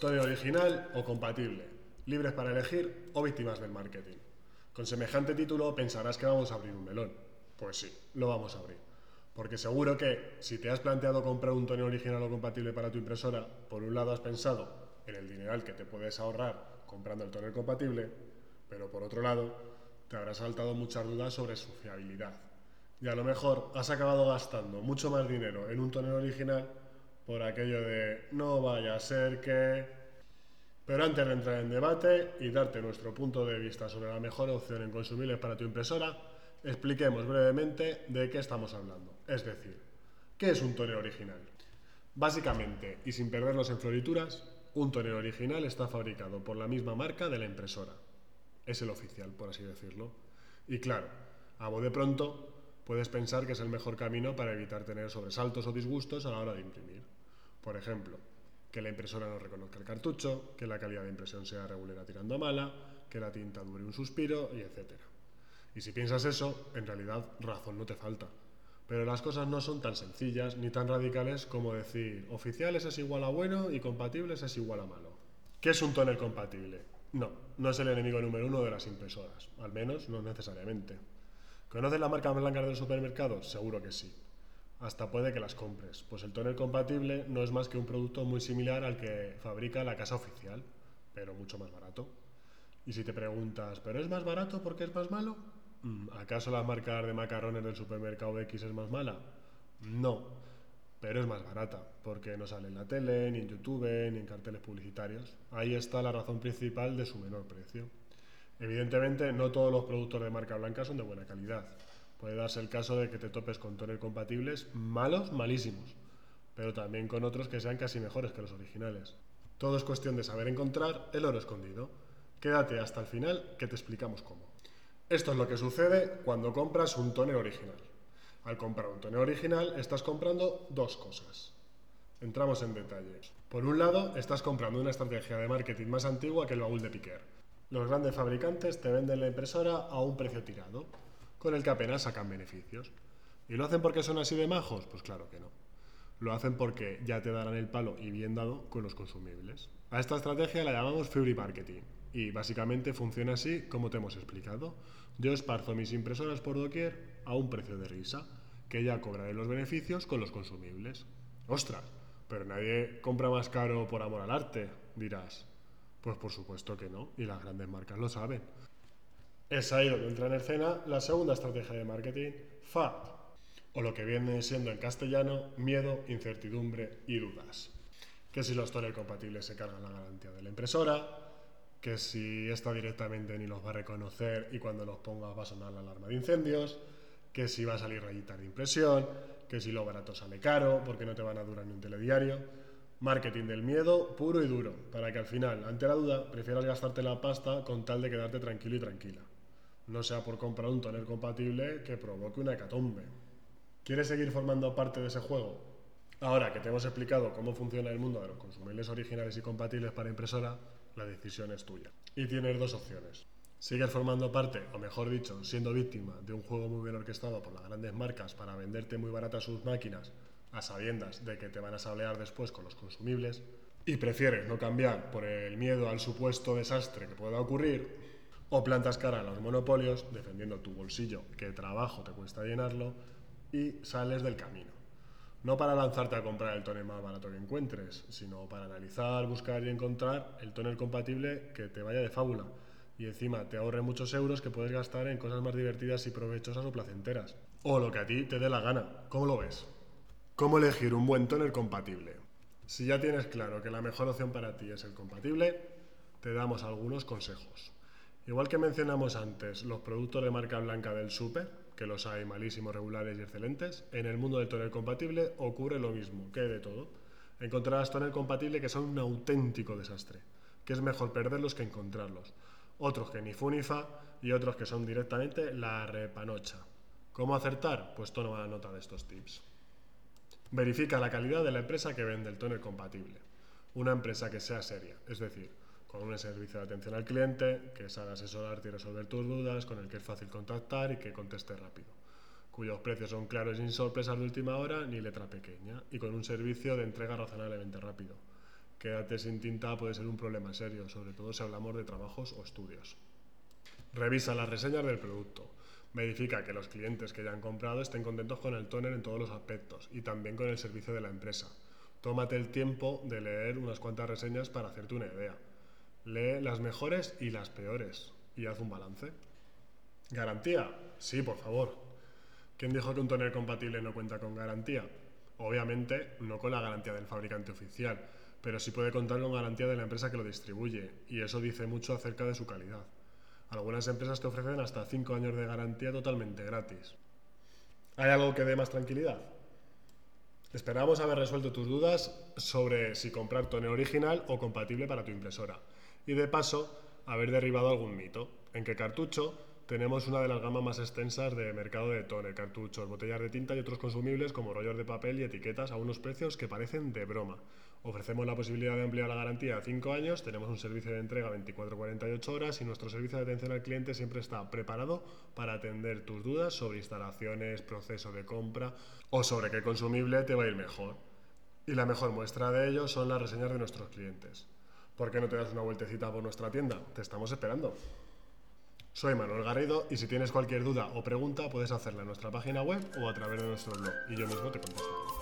Toner original o compatible, libres para elegir o víctimas del marketing. Con semejante título pensarás que vamos a abrir un melón. Pues sí, lo vamos a abrir. Porque seguro que si te has planteado comprar un toner original o compatible para tu impresora, por un lado has pensado en el dineral que te puedes ahorrar comprando el toner compatible, pero por otro lado te habrás saltado muchas dudas sobre su fiabilidad. Y a lo mejor has acabado gastando mucho más dinero en un toner original por aquello de no vaya a ser que... Pero antes de entrar en debate y darte nuestro punto de vista sobre la mejor opción en consumibles para tu impresora, expliquemos brevemente de qué estamos hablando. Es decir, ¿qué es un toner original? Básicamente, y sin perdernos en florituras, un toner original está fabricado por la misma marca de la impresora. Es el oficial, por así decirlo. Y claro, a de pronto, puedes pensar que es el mejor camino para evitar tener sobresaltos o disgustos a la hora de imprimir. Por ejemplo, que la impresora no reconozca el cartucho, que la calidad de impresión sea regular tirando a mala, que la tinta dure un suspiro, y etc. Y si piensas eso, en realidad razón no te falta. Pero las cosas no son tan sencillas ni tan radicales como decir oficiales es igual a bueno y compatibles es igual a malo. ¿Qué es un tóner compatible? No, no es el enemigo número uno de las impresoras, al menos no necesariamente. ¿Conoces la marca blanca del supermercado? Seguro que sí hasta puede que las compres, pues el tóner compatible no es más que un producto muy similar al que fabrica la casa oficial, pero mucho más barato. Y si te preguntas, ¿pero es más barato porque es más malo? Mm, ¿Acaso la marca de macarrones del supermercado X es más mala? No, pero es más barata, porque no sale en la tele, ni en YouTube, ni en carteles publicitarios. Ahí está la razón principal de su menor precio. Evidentemente, no todos los productos de marca blanca son de buena calidad. Puede darse el caso de que te topes con toner compatibles malos, malísimos, pero también con otros que sean casi mejores que los originales. Todo es cuestión de saber encontrar el oro escondido. Quédate hasta el final que te explicamos cómo. Esto es lo que sucede cuando compras un toner original. Al comprar un toner original estás comprando dos cosas. Entramos en detalle. Por un lado, estás comprando una estrategia de marketing más antigua que el baúl de Piquer. Los grandes fabricantes te venden la impresora a un precio tirado con el que apenas sacan beneficios. ¿Y lo hacen porque son así de majos? Pues claro que no. Lo hacen porque ya te darán el palo y bien dado con los consumibles. A esta estrategia la llamamos Fury Marketing y básicamente funciona así como te hemos explicado. Yo esparzo mis impresoras por doquier a un precio de risa, que ya cobraré los beneficios con los consumibles. ¡Ostras! Pero nadie compra más caro por amor al arte, dirás. Pues por supuesto que no, y las grandes marcas lo saben. Es ahí donde entra en escena la segunda estrategia de marketing, FAT, o lo que viene siendo en castellano miedo, incertidumbre y dudas. Que si los toner compatibles se cargan la garantía de la impresora, que si esta directamente ni los va a reconocer y cuando los ponga va a sonar la alarma de incendios, que si va a salir rayita de impresión, que si lo barato sale caro porque no te van a durar ni un telediario. Marketing del miedo puro y duro, para que al final, ante la duda, prefieras gastarte la pasta con tal de quedarte tranquilo y tranquila no sea por comprar un toner compatible que provoque una hecatombe. ¿Quieres seguir formando parte de ese juego? Ahora que te hemos explicado cómo funciona el mundo de los consumibles originales y compatibles para impresora, la decisión es tuya. Y tienes dos opciones. Sigues formando parte, o mejor dicho, siendo víctima de un juego muy bien orquestado por las grandes marcas para venderte muy baratas sus máquinas, a sabiendas de que te van a sablear después con los consumibles, y prefieres no cambiar por el miedo al supuesto desastre que pueda ocurrir, o plantas cara a los monopolios, defendiendo tu bolsillo, que trabajo te cuesta llenarlo, y sales del camino. No para lanzarte a comprar el tóner más barato que encuentres, sino para analizar, buscar y encontrar el tóner compatible que te vaya de fábula y encima te ahorre muchos euros que puedes gastar en cosas más divertidas y provechosas o placenteras. O lo que a ti te dé la gana. ¿Cómo lo ves? ¿Cómo elegir un buen tóner compatible? Si ya tienes claro que la mejor opción para ti es el compatible, te damos algunos consejos. Igual que mencionamos antes los productos de marca blanca del super, que los hay malísimos, regulares y excelentes, en el mundo del tonel compatible ocurre lo mismo, que de todo. Encontrarás tonel compatible que son un auténtico desastre, que es mejor perderlos que encontrarlos. Otros que ni fu ni fa y otros que son directamente la repanocha. ¿Cómo acertar? Pues toma nota de estos tips. Verifica la calidad de la empresa que vende el tonel compatible. Una empresa que sea seria, es decir, con un servicio de atención al cliente que sabe asesorarte y resolver tus dudas, con el que es fácil contactar y que conteste rápido. cuyos precios son claros y sin sorpresas de última hora ni letra pequeña, y con un servicio de entrega razonablemente rápido. Quédate sin tinta puede ser un problema serio, sobre todo si hablamos de trabajos o estudios. Revisa las reseñas del producto. Verifica que los clientes que ya han comprado estén contentos con el tóner en todos los aspectos y también con el servicio de la empresa. Tómate el tiempo de leer unas cuantas reseñas para hacerte una idea. Lee las mejores y las peores y haz un balance. ¿Garantía? Sí, por favor. ¿Quién dijo que un tóner compatible no cuenta con garantía? Obviamente no con la garantía del fabricante oficial, pero sí puede contar con garantía de la empresa que lo distribuye, y eso dice mucho acerca de su calidad. Algunas empresas te ofrecen hasta 5 años de garantía totalmente gratis. ¿Hay algo que dé más tranquilidad? Esperamos haber resuelto tus dudas sobre si comprar toner original o compatible para tu impresora. Y de paso, haber derribado algún mito. En que cartucho tenemos una de las gamas más extensas de mercado de toner, cartuchos, botellas de tinta y otros consumibles como rollos de papel y etiquetas a unos precios que parecen de broma. Ofrecemos la posibilidad de ampliar la garantía a 5 años, tenemos un servicio de entrega 24-48 horas y nuestro servicio de atención al cliente siempre está preparado para atender tus dudas sobre instalaciones, proceso de compra o sobre qué consumible te va a ir mejor. Y la mejor muestra de ello son las reseñas de nuestros clientes. ¿Por qué no te das una vueltecita por nuestra tienda? Te estamos esperando. Soy Manuel Garrido y si tienes cualquier duda o pregunta puedes hacerla en nuestra página web o a través de nuestro blog y yo mismo te contestaré.